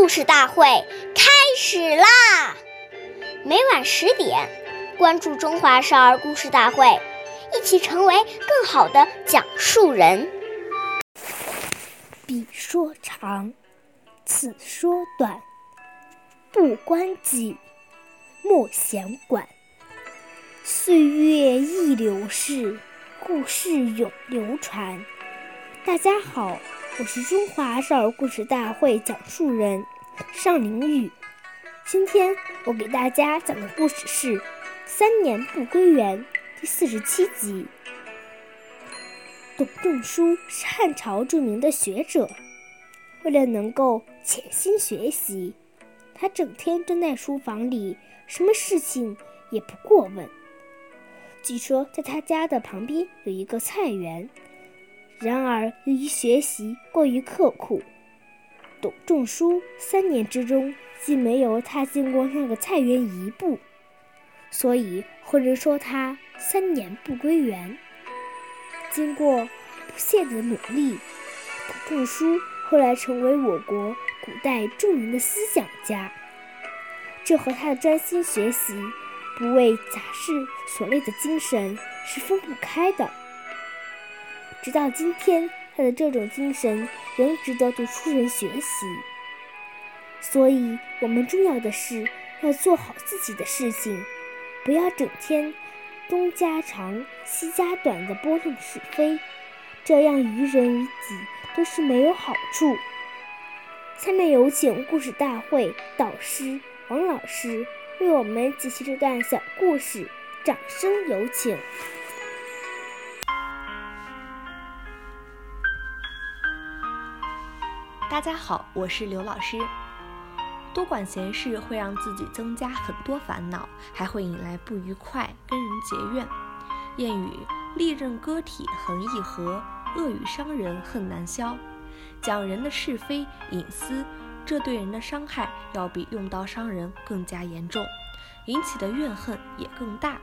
故事大会开始啦！每晚十点，关注《中华少儿故事大会》，一起成为更好的讲述人。彼说长，此说短，不关己，莫闲管。岁月易流逝，故事永流传。大家好。我是中华少儿故事大会讲述人尚凌宇，今天我给大家讲的故事是《三年不归园》第四十七集。董仲舒是汉朝著名的学者，为了能够潜心学习，他整天蹲在书房里，什么事情也不过问。据说在他家的旁边有一个菜园。然而，由于学习过于刻苦，董仲舒三年之中既没有踏进过那个菜园一步，所以后人说他三年不归园。经过不懈的努力，董仲舒后来成为我国古代著名的思想家。这和他的专心学习、不为杂事所累的精神是分不开的。直到今天，他的这种精神仍值得读书人学习。所以，我们重要的是要做好自己的事情，不要整天东家长西家短的拨弄是非，这样于人于己都是没有好处。下面有请故事大会导师王老师为我们解析这段小故事，掌声有请。大家好，我是刘老师。多管闲事会让自己增加很多烦恼，还会引来不愉快，跟人结怨。谚语：利刃割体恒易合，恶语伤人恨难消。讲人的是非隐私，这对人的伤害要比用刀伤人更加严重，引起的怨恨也更大。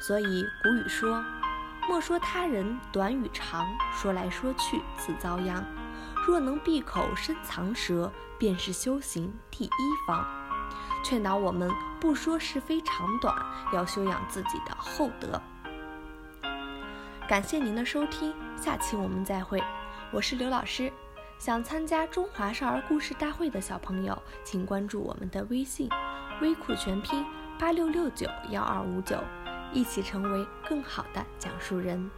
所以古语说：莫说他人短与长，说来说去自遭殃。若能闭口深藏舌，便是修行第一方。劝导我们不说是非长短，要修养自己的厚德。感谢您的收听，下期我们再会。我是刘老师。想参加中华少儿故事大会的小朋友，请关注我们的微信“微库全拼八六六九幺二五九”，一起成为更好的讲述人。